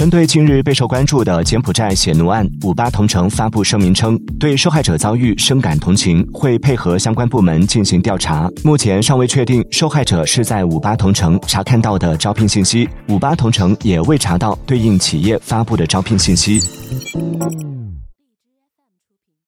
针对近日备受关注的柬埔寨血奴案五八同城发布声明称对受害者遭遇深感同情会配合相关部门进行调查。目前尚未确定受害者是在五八同城查看到的招聘信息五八同城也未查到对应企业发布的招聘信息。